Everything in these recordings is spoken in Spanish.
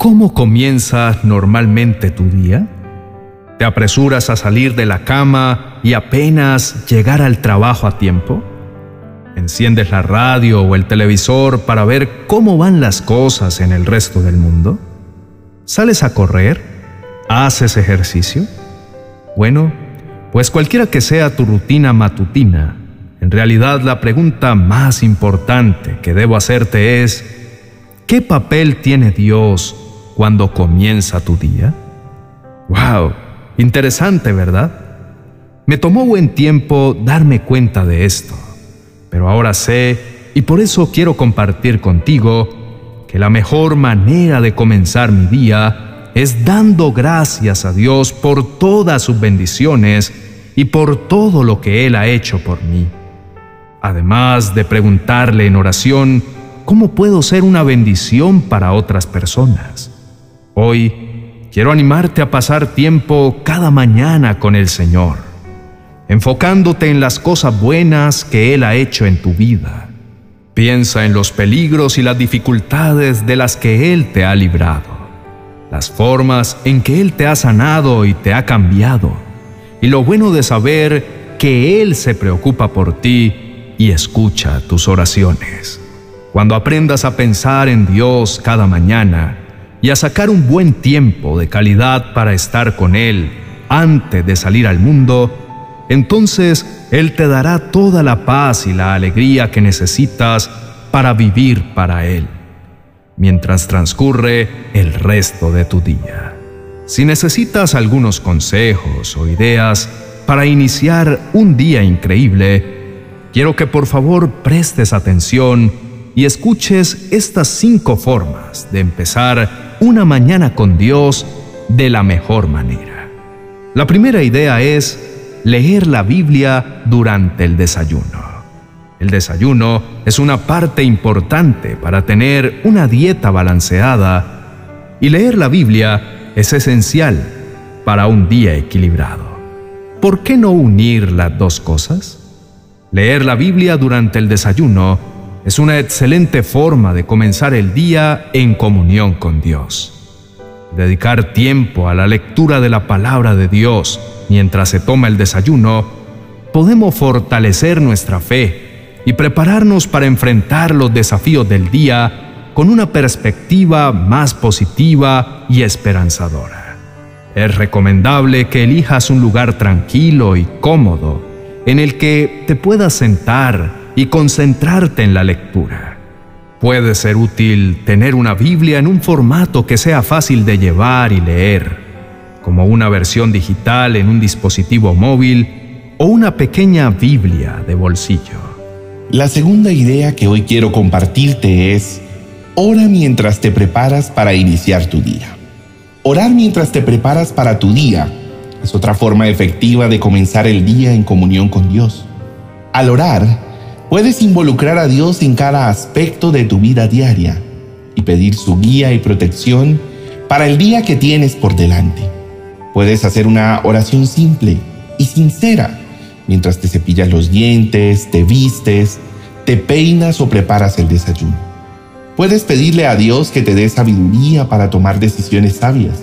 ¿cómo comienza normalmente tu día? ¿Te apresuras a salir de la cama y apenas llegar al trabajo a tiempo? ¿Enciendes la radio o el televisor para ver cómo van las cosas en el resto del mundo? ¿Sales a correr? ¿Haces ejercicio? Bueno, pues cualquiera que sea tu rutina matutina, en realidad la pregunta más importante que debo hacerte es, ¿qué papel tiene Dios cuando comienza tu día? ¡Wow! Interesante, ¿verdad? Me tomó buen tiempo darme cuenta de esto, pero ahora sé, y por eso quiero compartir contigo, que la mejor manera de comenzar mi día es dando gracias a Dios por todas sus bendiciones y por todo lo que Él ha hecho por mí. Además de preguntarle en oración, ¿cómo puedo ser una bendición para otras personas? Hoy, quiero animarte a pasar tiempo cada mañana con el Señor, enfocándote en las cosas buenas que Él ha hecho en tu vida. Piensa en los peligros y las dificultades de las que Él te ha librado, las formas en que Él te ha sanado y te ha cambiado, y lo bueno de saber que Él se preocupa por ti y escucha tus oraciones. Cuando aprendas a pensar en Dios cada mañana, y a sacar un buen tiempo de calidad para estar con Él antes de salir al mundo, entonces Él te dará toda la paz y la alegría que necesitas para vivir para Él, mientras transcurre el resto de tu día. Si necesitas algunos consejos o ideas para iniciar un día increíble, quiero que por favor prestes atención y escuches estas cinco formas de empezar una mañana con Dios de la mejor manera. La primera idea es leer la Biblia durante el desayuno. El desayuno es una parte importante para tener una dieta balanceada y leer la Biblia es esencial para un día equilibrado. ¿Por qué no unir las dos cosas? Leer la Biblia durante el desayuno es una excelente forma de comenzar el día en comunión con Dios. Dedicar tiempo a la lectura de la palabra de Dios mientras se toma el desayuno, podemos fortalecer nuestra fe y prepararnos para enfrentar los desafíos del día con una perspectiva más positiva y esperanzadora. Es recomendable que elijas un lugar tranquilo y cómodo en el que te puedas sentar y concentrarte en la lectura. Puede ser útil tener una Biblia en un formato que sea fácil de llevar y leer, como una versión digital en un dispositivo móvil o una pequeña Biblia de bolsillo. La segunda idea que hoy quiero compartirte es, ora mientras te preparas para iniciar tu día. Orar mientras te preparas para tu día es otra forma efectiva de comenzar el día en comunión con Dios. Al orar, Puedes involucrar a Dios en cada aspecto de tu vida diaria y pedir su guía y protección para el día que tienes por delante. Puedes hacer una oración simple y sincera mientras te cepillas los dientes, te vistes, te peinas o preparas el desayuno. Puedes pedirle a Dios que te dé sabiduría para tomar decisiones sabias,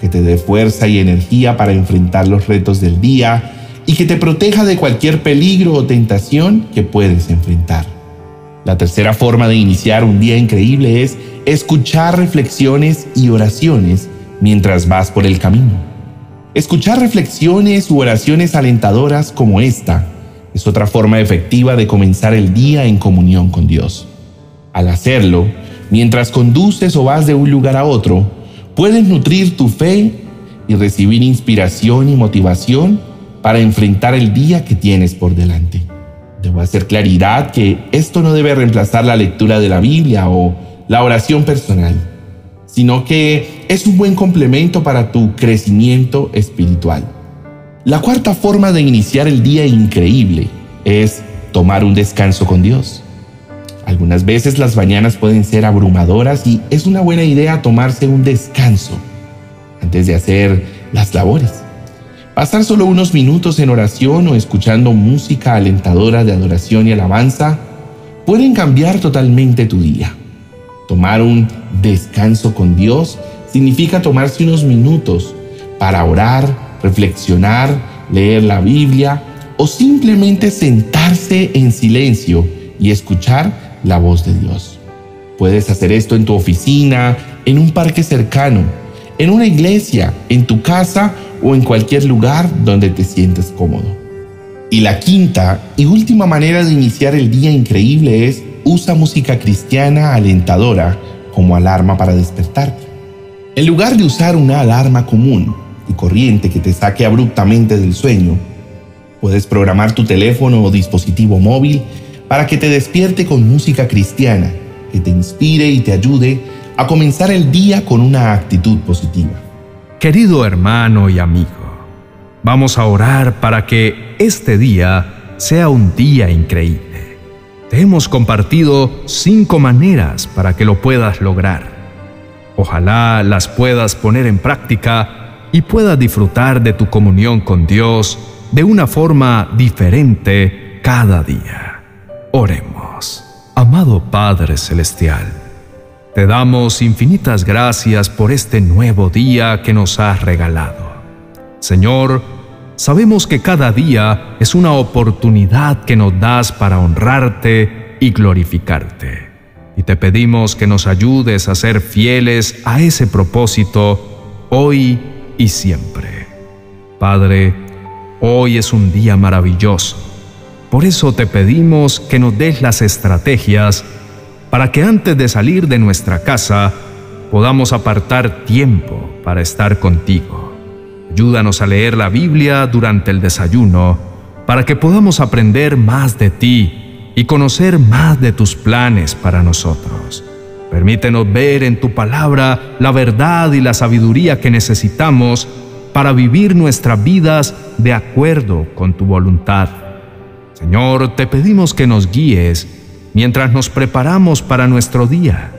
que te dé fuerza y energía para enfrentar los retos del día y que te proteja de cualquier peligro o tentación que puedes enfrentar. La tercera forma de iniciar un día increíble es escuchar reflexiones y oraciones mientras vas por el camino. Escuchar reflexiones u oraciones alentadoras como esta es otra forma efectiva de comenzar el día en comunión con Dios. Al hacerlo, mientras conduces o vas de un lugar a otro, puedes nutrir tu fe y recibir inspiración y motivación para enfrentar el día que tienes por delante. Debo hacer claridad que esto no debe reemplazar la lectura de la Biblia o la oración personal, sino que es un buen complemento para tu crecimiento espiritual. La cuarta forma de iniciar el día increíble es tomar un descanso con Dios. Algunas veces las mañanas pueden ser abrumadoras y es una buena idea tomarse un descanso antes de hacer las labores. Pasar solo unos minutos en oración o escuchando música alentadora de adoración y alabanza pueden cambiar totalmente tu día. Tomar un descanso con Dios significa tomarse unos minutos para orar, reflexionar, leer la Biblia o simplemente sentarse en silencio y escuchar la voz de Dios. Puedes hacer esto en tu oficina, en un parque cercano, en una iglesia, en tu casa o en cualquier lugar donde te sientes cómodo. Y la quinta y última manera de iniciar el día increíble es usa música cristiana alentadora como alarma para despertarte. En lugar de usar una alarma común y corriente que te saque abruptamente del sueño, puedes programar tu teléfono o dispositivo móvil para que te despierte con música cristiana que te inspire y te ayude a comenzar el día con una actitud positiva. Querido hermano y amigo, vamos a orar para que este día sea un día increíble. Te hemos compartido cinco maneras para que lo puedas lograr. Ojalá las puedas poner en práctica y puedas disfrutar de tu comunión con Dios de una forma diferente cada día. Oremos. Amado Padre Celestial, te damos infinitas gracias por este nuevo día que nos has regalado. Señor, sabemos que cada día es una oportunidad que nos das para honrarte y glorificarte. Y te pedimos que nos ayudes a ser fieles a ese propósito hoy y siempre. Padre, hoy es un día maravilloso. Por eso te pedimos que nos des las estrategias para que antes de salir de nuestra casa podamos apartar tiempo para estar contigo. Ayúdanos a leer la Biblia durante el desayuno para que podamos aprender más de ti y conocer más de tus planes para nosotros. Permítenos ver en tu palabra la verdad y la sabiduría que necesitamos para vivir nuestras vidas de acuerdo con tu voluntad. Señor, te pedimos que nos guíes mientras nos preparamos para nuestro día.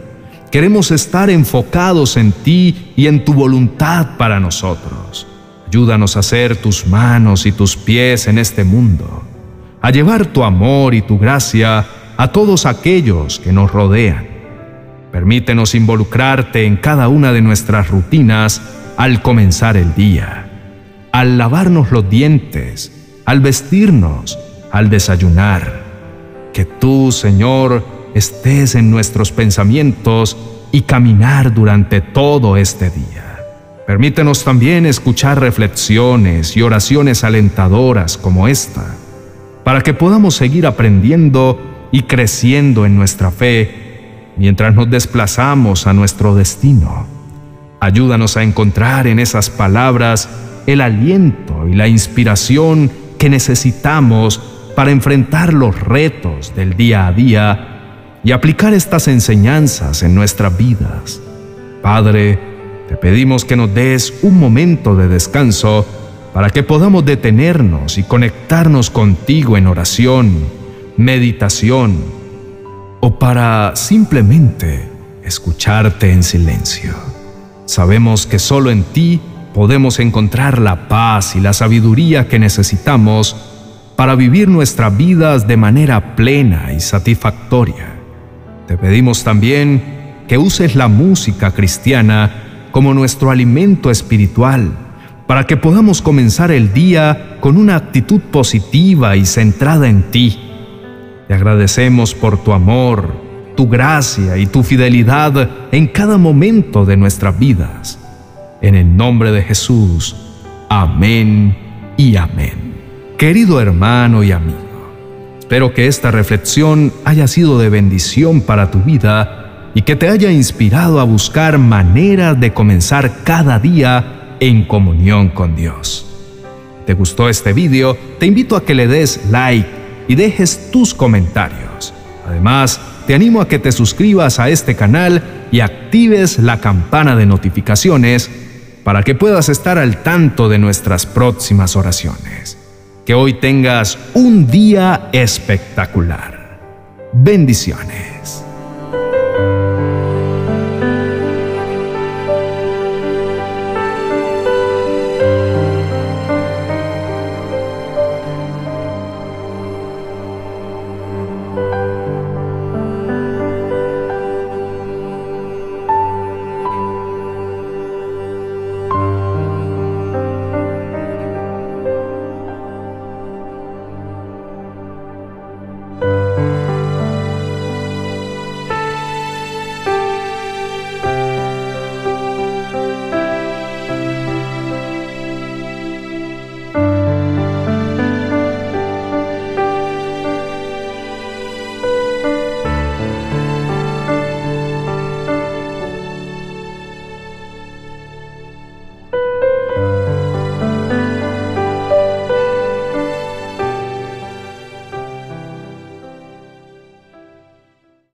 Queremos estar enfocados en ti y en tu voluntad para nosotros. Ayúdanos a ser tus manos y tus pies en este mundo, a llevar tu amor y tu gracia a todos aquellos que nos rodean. Permítenos involucrarte en cada una de nuestras rutinas al comenzar el día, al lavarnos los dientes, al vestirnos, al desayunar que tú, Señor, estés en nuestros pensamientos y caminar durante todo este día. Permítenos también escuchar reflexiones y oraciones alentadoras como esta, para que podamos seguir aprendiendo y creciendo en nuestra fe mientras nos desplazamos a nuestro destino. Ayúdanos a encontrar en esas palabras el aliento y la inspiración que necesitamos para enfrentar los retos del día a día y aplicar estas enseñanzas en nuestras vidas. Padre, te pedimos que nos des un momento de descanso para que podamos detenernos y conectarnos contigo en oración, meditación o para simplemente escucharte en silencio. Sabemos que solo en ti podemos encontrar la paz y la sabiduría que necesitamos para vivir nuestras vidas de manera plena y satisfactoria. Te pedimos también que uses la música cristiana como nuestro alimento espiritual para que podamos comenzar el día con una actitud positiva y centrada en ti. Te agradecemos por tu amor, tu gracia y tu fidelidad en cada momento de nuestras vidas. En el nombre de Jesús. Amén y amén. Querido hermano y amigo, espero que esta reflexión haya sido de bendición para tu vida y que te haya inspirado a buscar maneras de comenzar cada día en comunión con Dios. ¿Te gustó este video? Te invito a que le des like y dejes tus comentarios. Además, te animo a que te suscribas a este canal y actives la campana de notificaciones para que puedas estar al tanto de nuestras próximas oraciones. Que hoy tengas un día espectacular. Bendiciones.